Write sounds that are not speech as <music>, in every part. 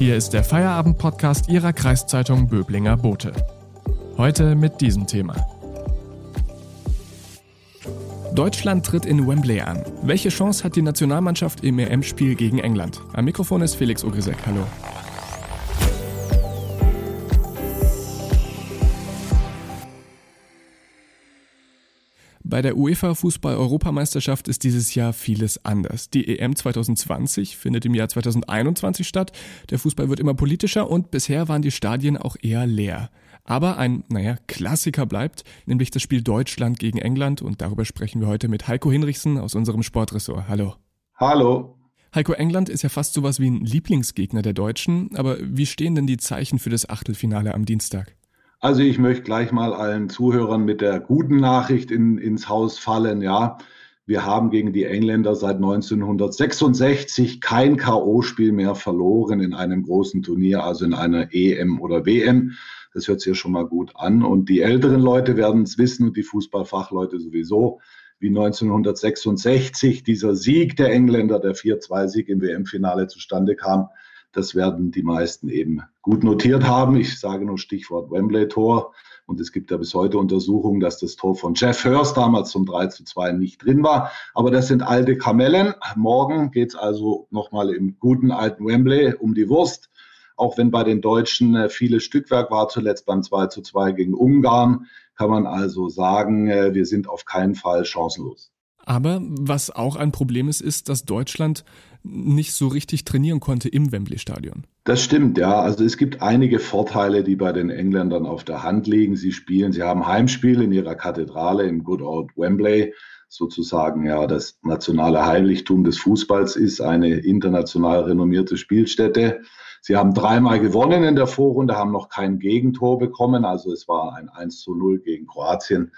Hier ist der Feierabend-Podcast Ihrer Kreiszeitung Böblinger Bote. Heute mit diesem Thema. Deutschland tritt in Wembley an. Welche Chance hat die Nationalmannschaft im EM-Spiel gegen England? Am Mikrofon ist Felix Ogrisek. Hallo. Bei der UEFA Fußball-Europameisterschaft ist dieses Jahr vieles anders. Die EM 2020 findet im Jahr 2021 statt. Der Fußball wird immer politischer und bisher waren die Stadien auch eher leer. Aber ein, naja, Klassiker bleibt, nämlich das Spiel Deutschland gegen England und darüber sprechen wir heute mit Heiko Hinrichsen aus unserem Sportressort. Hallo. Hallo. Heiko, England ist ja fast sowas wie ein Lieblingsgegner der Deutschen, aber wie stehen denn die Zeichen für das Achtelfinale am Dienstag? Also ich möchte gleich mal allen Zuhörern mit der guten Nachricht in, ins Haus fallen. Ja, wir haben gegen die Engländer seit 1966 kein KO-Spiel mehr verloren in einem großen Turnier, also in einer EM oder WM. Das hört sich ja schon mal gut an. Und die älteren Leute werden es wissen und die Fußballfachleute sowieso, wie 1966 dieser Sieg der Engländer, der 4-2-Sieg im WM-Finale zustande kam. Das werden die meisten eben gut notiert haben. Ich sage nur Stichwort Wembley-Tor. Und es gibt ja bis heute Untersuchungen, dass das Tor von Jeff Hurst damals zum 3 zu 2 nicht drin war. Aber das sind alte Kamellen. Morgen geht es also nochmal im guten alten Wembley um die Wurst. Auch wenn bei den Deutschen äh, vieles Stückwerk war, zuletzt beim 2 zu 2 gegen Ungarn, kann man also sagen, äh, wir sind auf keinen Fall chancenlos. Aber was auch ein Problem ist, ist, dass Deutschland nicht so richtig trainieren konnte im Wembley-Stadion. Das stimmt, ja. Also es gibt einige Vorteile, die bei den Engländern auf der Hand liegen. Sie spielen, sie haben Heimspiel in ihrer Kathedrale im Good Old Wembley, sozusagen ja das nationale Heiligtum des Fußballs ist, eine international renommierte Spielstätte. Sie haben dreimal gewonnen in der Vorrunde, haben noch kein Gegentor bekommen. Also es war ein 1 zu 0 gegen Kroatien.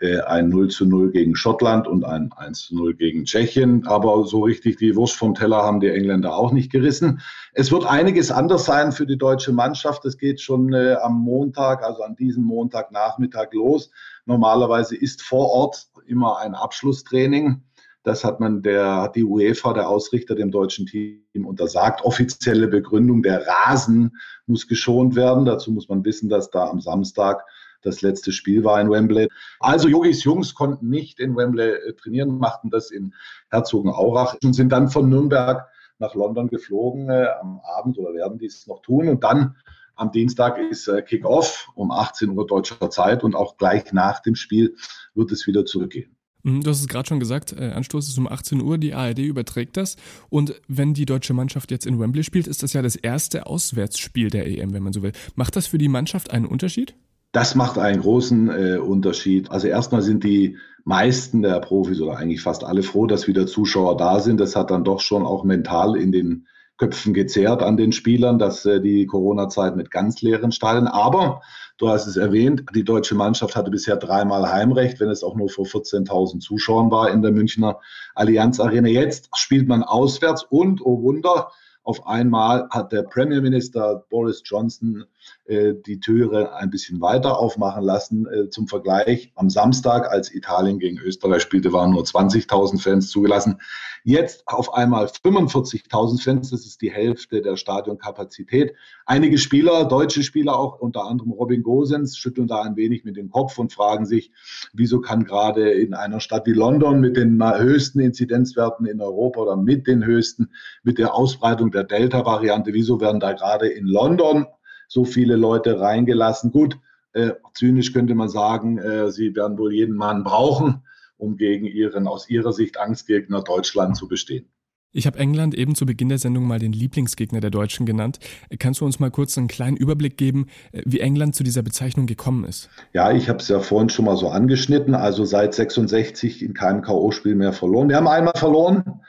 Äh, ein 0 zu 0 gegen Schottland und ein 1 zu 0 gegen Tschechien. Aber so richtig die Wurst vom Teller haben die Engländer auch nicht gerissen. Es wird einiges anders sein für die deutsche Mannschaft. Es geht schon äh, am Montag, also an diesem Montagnachmittag los. Normalerweise ist vor Ort immer ein Abschlusstraining. Das hat man der, hat die UEFA, der Ausrichter, dem deutschen Team untersagt. Offizielle Begründung, der Rasen muss geschont werden. Dazu muss man wissen, dass da am Samstag das letzte Spiel war in Wembley. Also Jogis Jungs konnten nicht in Wembley äh, trainieren, machten das in Herzogenaurach und sind dann von Nürnberg nach London geflogen äh, am Abend oder werden dies noch tun. Und dann am Dienstag ist äh, Kick-Off um 18 Uhr deutscher Zeit und auch gleich nach dem Spiel wird es wieder zurückgehen. Mhm, du hast es gerade schon gesagt, äh, Anstoß ist um 18 Uhr, die ARD überträgt das. Und wenn die deutsche Mannschaft jetzt in Wembley spielt, ist das ja das erste Auswärtsspiel der EM, wenn man so will. Macht das für die Mannschaft einen Unterschied? Das macht einen großen äh, Unterschied. Also erstmal sind die meisten der Profis oder eigentlich fast alle froh, dass wieder Zuschauer da sind. Das hat dann doch schon auch mental in den Köpfen gezerrt an den Spielern, dass äh, die Corona-Zeit mit ganz leeren Stadien. Aber du hast es erwähnt, die deutsche Mannschaft hatte bisher dreimal Heimrecht, wenn es auch nur vor 14.000 Zuschauern war in der Münchner Allianz Arena. Jetzt spielt man auswärts und, oh Wunder, auf einmal hat der Premierminister Boris Johnson die Türe ein bisschen weiter aufmachen lassen. Äh, zum Vergleich, am Samstag, als Italien gegen Österreich spielte, waren nur 20.000 Fans zugelassen. Jetzt auf einmal 45.000 Fans, das ist die Hälfte der Stadionkapazität. Einige Spieler, deutsche Spieler auch, unter anderem Robin Gosens, schütteln da ein wenig mit dem Kopf und fragen sich, wieso kann gerade in einer Stadt wie London mit den höchsten Inzidenzwerten in Europa oder mit den höchsten, mit der Ausbreitung der Delta-Variante, wieso werden da gerade in London so viele Leute reingelassen. Gut, äh, zynisch könnte man sagen, äh, sie werden wohl jeden Mann brauchen, um gegen ihren aus ihrer Sicht Angstgegner Deutschland zu bestehen. Ich habe England eben zu Beginn der Sendung mal den Lieblingsgegner der Deutschen genannt. Kannst du uns mal kurz einen kleinen Überblick geben, äh, wie England zu dieser Bezeichnung gekommen ist? Ja, ich habe es ja vorhin schon mal so angeschnitten. Also seit 66 in keinem K.O.-Spiel mehr verloren. Wir haben einmal verloren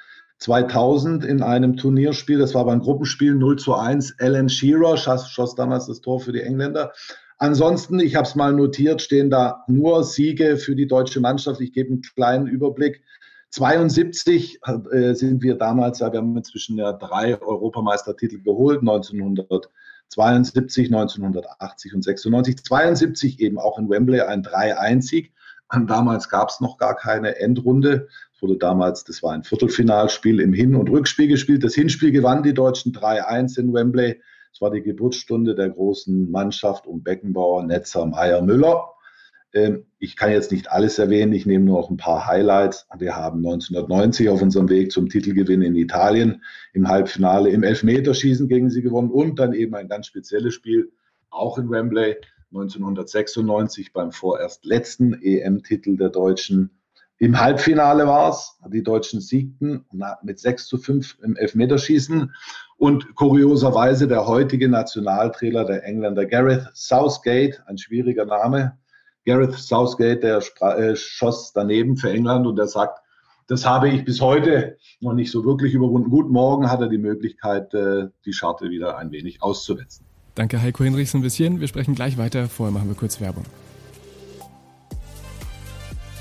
2000 in einem Turnierspiel, das war beim Gruppenspiel 0 zu 1. Alan Shearer schoss, schoss damals das Tor für die Engländer. Ansonsten, ich habe es mal notiert, stehen da nur Siege für die deutsche Mannschaft. Ich gebe einen kleinen Überblick. 72 äh, sind wir damals, ja, wir haben inzwischen ja drei Europameistertitel geholt, 1972, 1980 und 96. 72 eben auch in Wembley ein 3-1-Sieg. Damals gab es noch gar keine Endrunde wurde damals, das war ein Viertelfinalspiel im Hin- und Rückspiel gespielt. Das Hinspiel gewann die Deutschen 3-1 in Wembley. Es war die Geburtsstunde der großen Mannschaft um Beckenbauer, Netzer, Meier, Müller. Ähm, ich kann jetzt nicht alles erwähnen, ich nehme nur noch ein paar Highlights. Wir haben 1990 auf unserem Weg zum Titelgewinn in Italien im Halbfinale im Elfmeterschießen gegen sie gewonnen und dann eben ein ganz spezielles Spiel, auch in Wembley, 1996 beim vorerst letzten EM-Titel der Deutschen. Im Halbfinale war es, die Deutschen siegten mit 6 zu 5 im Elfmeterschießen. Und kurioserweise der heutige Nationaltrainer der Engländer, Gareth Southgate, ein schwieriger Name, Gareth Southgate, der äh, schoss daneben für England und der sagt, das habe ich bis heute noch nicht so wirklich überwunden. Gut, morgen hat er die Möglichkeit, äh, die Scharte wieder ein wenig auszuwetzen. Danke Heiko Hinrichs ein bisschen. Wir sprechen gleich weiter. Vorher machen wir kurz Werbung.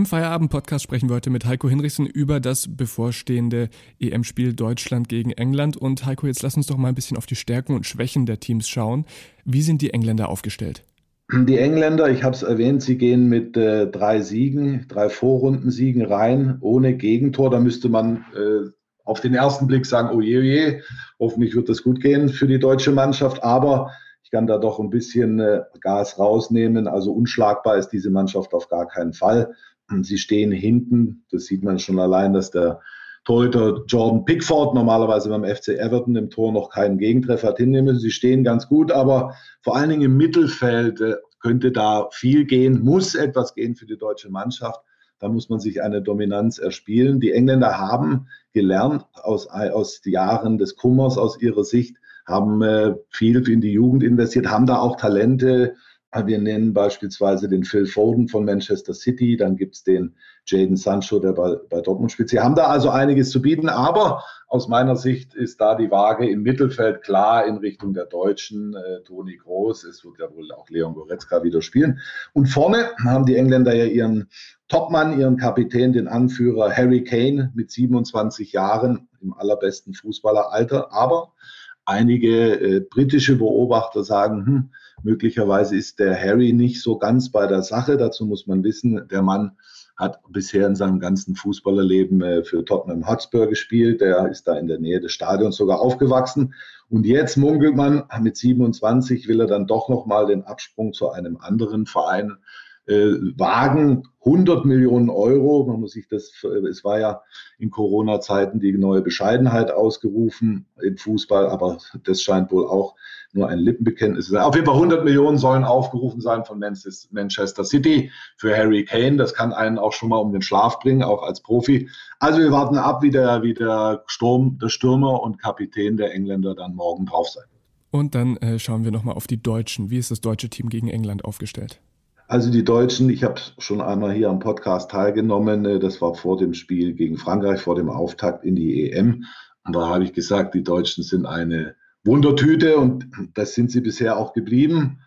Im Feierabend-Podcast sprechen wir heute mit Heiko Hinrichsen über das bevorstehende EM-Spiel Deutschland gegen England. Und Heiko, jetzt lass uns doch mal ein bisschen auf die Stärken und Schwächen der Teams schauen. Wie sind die Engländer aufgestellt? Die Engländer, ich habe es erwähnt, sie gehen mit äh, drei Siegen, drei Vorrundensiegen rein, ohne Gegentor. Da müsste man äh, auf den ersten Blick sagen, oh je, oh je, hoffentlich wird das gut gehen für die deutsche Mannschaft. Aber ich kann da doch ein bisschen äh, Gas rausnehmen. Also unschlagbar ist diese Mannschaft auf gar keinen Fall. Sie stehen hinten, das sieht man schon allein, dass der Torhüter Jordan Pickford normalerweise beim FC Everton im Tor noch keinen Gegentreffer hat hinnehmen. Sie stehen ganz gut, aber vor allen Dingen im Mittelfeld äh, könnte da viel gehen, muss etwas gehen für die deutsche Mannschaft. Da muss man sich eine Dominanz erspielen. Die Engländer haben gelernt aus, aus Jahren des Kummers aus ihrer Sicht, haben äh, viel in die Jugend investiert, haben da auch Talente wir nennen beispielsweise den Phil Foden von Manchester City, dann gibt es den Jaden Sancho, der bei, bei Dortmund spielt. Sie haben da also einiges zu bieten, aber aus meiner Sicht ist da die Waage im Mittelfeld klar in Richtung der Deutschen. Äh, Toni Groß, es wird ja wohl auch Leon Goretzka wieder spielen. Und vorne haben die Engländer ja ihren Topmann, ihren Kapitän, den Anführer Harry Kane mit 27 Jahren im allerbesten Fußballeralter. Aber einige äh, britische Beobachter sagen, hm, möglicherweise ist der Harry nicht so ganz bei der Sache. Dazu muss man wissen, der Mann hat bisher in seinem ganzen Fußballerleben äh, für Tottenham Hotspur gespielt. Der ist da in der Nähe des Stadions sogar aufgewachsen. Und jetzt munkelt man, mit 27 will er dann doch nochmal den Absprung zu einem anderen Verein wagen. 100 Millionen Euro, man muss sich das, es war ja in Corona-Zeiten die neue Bescheidenheit ausgerufen im Fußball, aber das scheint wohl auch nur ein Lippenbekenntnis zu sein. Auf jeden Fall 100 Millionen sollen aufgerufen sein von Manchester City für Harry Kane. Das kann einen auch schon mal um den Schlaf bringen, auch als Profi. Also wir warten ab, wie der, wie der Sturm, der Stürmer und Kapitän der Engländer dann morgen drauf sein. Und dann äh, schauen wir nochmal auf die Deutschen. Wie ist das deutsche Team gegen England aufgestellt? Also die Deutschen, ich habe schon einmal hier am Podcast teilgenommen. Äh, das war vor dem Spiel gegen Frankreich, vor dem Auftakt in die EM. Und da habe ich gesagt, die Deutschen sind eine Wundertüte und <clears throat> das sind sie bisher auch geblieben.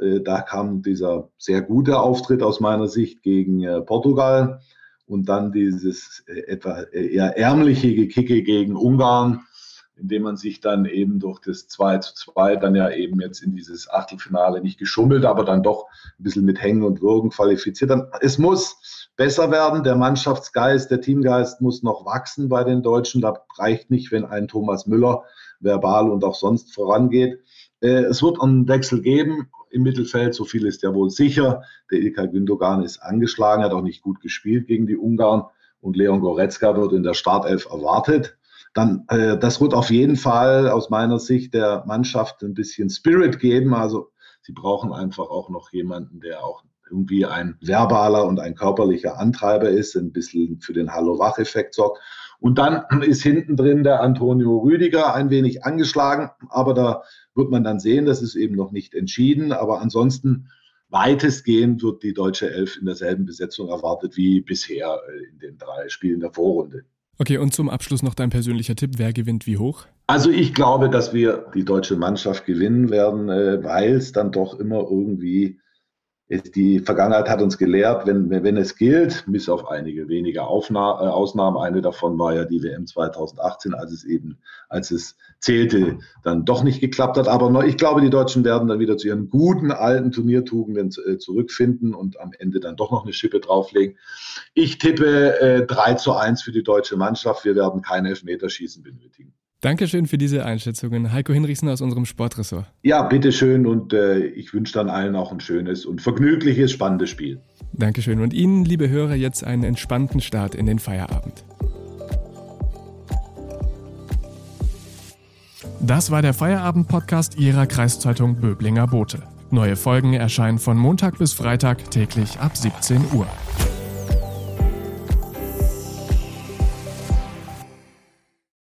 Äh, da kam dieser sehr gute Auftritt aus meiner Sicht gegen äh, Portugal und dann dieses etwa eher ärmliche Gekicke gegen Ungarn indem man sich dann eben durch das 2 zu 2 dann ja eben jetzt in dieses Achtelfinale nicht geschummelt, aber dann doch ein bisschen mit Hängen und Würgen qualifiziert. Dann, es muss besser werden. Der Mannschaftsgeist, der Teamgeist muss noch wachsen bei den Deutschen. Da reicht nicht, wenn ein Thomas Müller verbal und auch sonst vorangeht. Äh, es wird einen Wechsel geben im Mittelfeld, so viel ist ja wohl sicher. Der Ilkay Gündogan ist angeschlagen, hat auch nicht gut gespielt gegen die Ungarn und Leon Goretzka wird in der Startelf erwartet dann äh, das wird auf jeden Fall aus meiner Sicht der Mannschaft ein bisschen Spirit geben. Also sie brauchen einfach auch noch jemanden, der auch irgendwie ein verbaler und ein körperlicher Antreiber ist, ein bisschen für den Hallo-Wach-Effekt sorgt. Und dann ist hinten drin der Antonio Rüdiger ein wenig angeschlagen, aber da wird man dann sehen, das ist eben noch nicht entschieden. Aber ansonsten weitestgehend wird die deutsche Elf in derselben Besetzung erwartet wie bisher äh, in den drei Spielen der Vorrunde. Okay, und zum Abschluss noch dein persönlicher Tipp. Wer gewinnt wie hoch? Also ich glaube, dass wir die deutsche Mannschaft gewinnen werden, äh, weil es dann doch immer irgendwie die Vergangenheit hat uns gelehrt, wenn, wenn es gilt, bis auf einige wenige Aufna äh, Ausnahmen, eine davon war ja die WM 2018, als es eben, als es zählte, dann doch nicht geklappt hat. Aber ich glaube, die Deutschen werden dann wieder zu ihren guten alten Turniertugenden äh, zurückfinden und am Ende dann doch noch eine Schippe drauflegen. Ich tippe äh, 3 zu 1 für die deutsche Mannschaft. Wir werden kein Elfmeterschießen benötigen. Dankeschön für diese Einschätzungen. Heiko Hinrichsen aus unserem Sportressort. Ja, bitteschön und äh, ich wünsche dann allen auch ein schönes und vergnügliches, spannendes Spiel. Dankeschön und Ihnen, liebe Hörer, jetzt einen entspannten Start in den Feierabend. Das war der Feierabend-Podcast Ihrer Kreiszeitung Böblinger Bote. Neue Folgen erscheinen von Montag bis Freitag täglich ab 17 Uhr.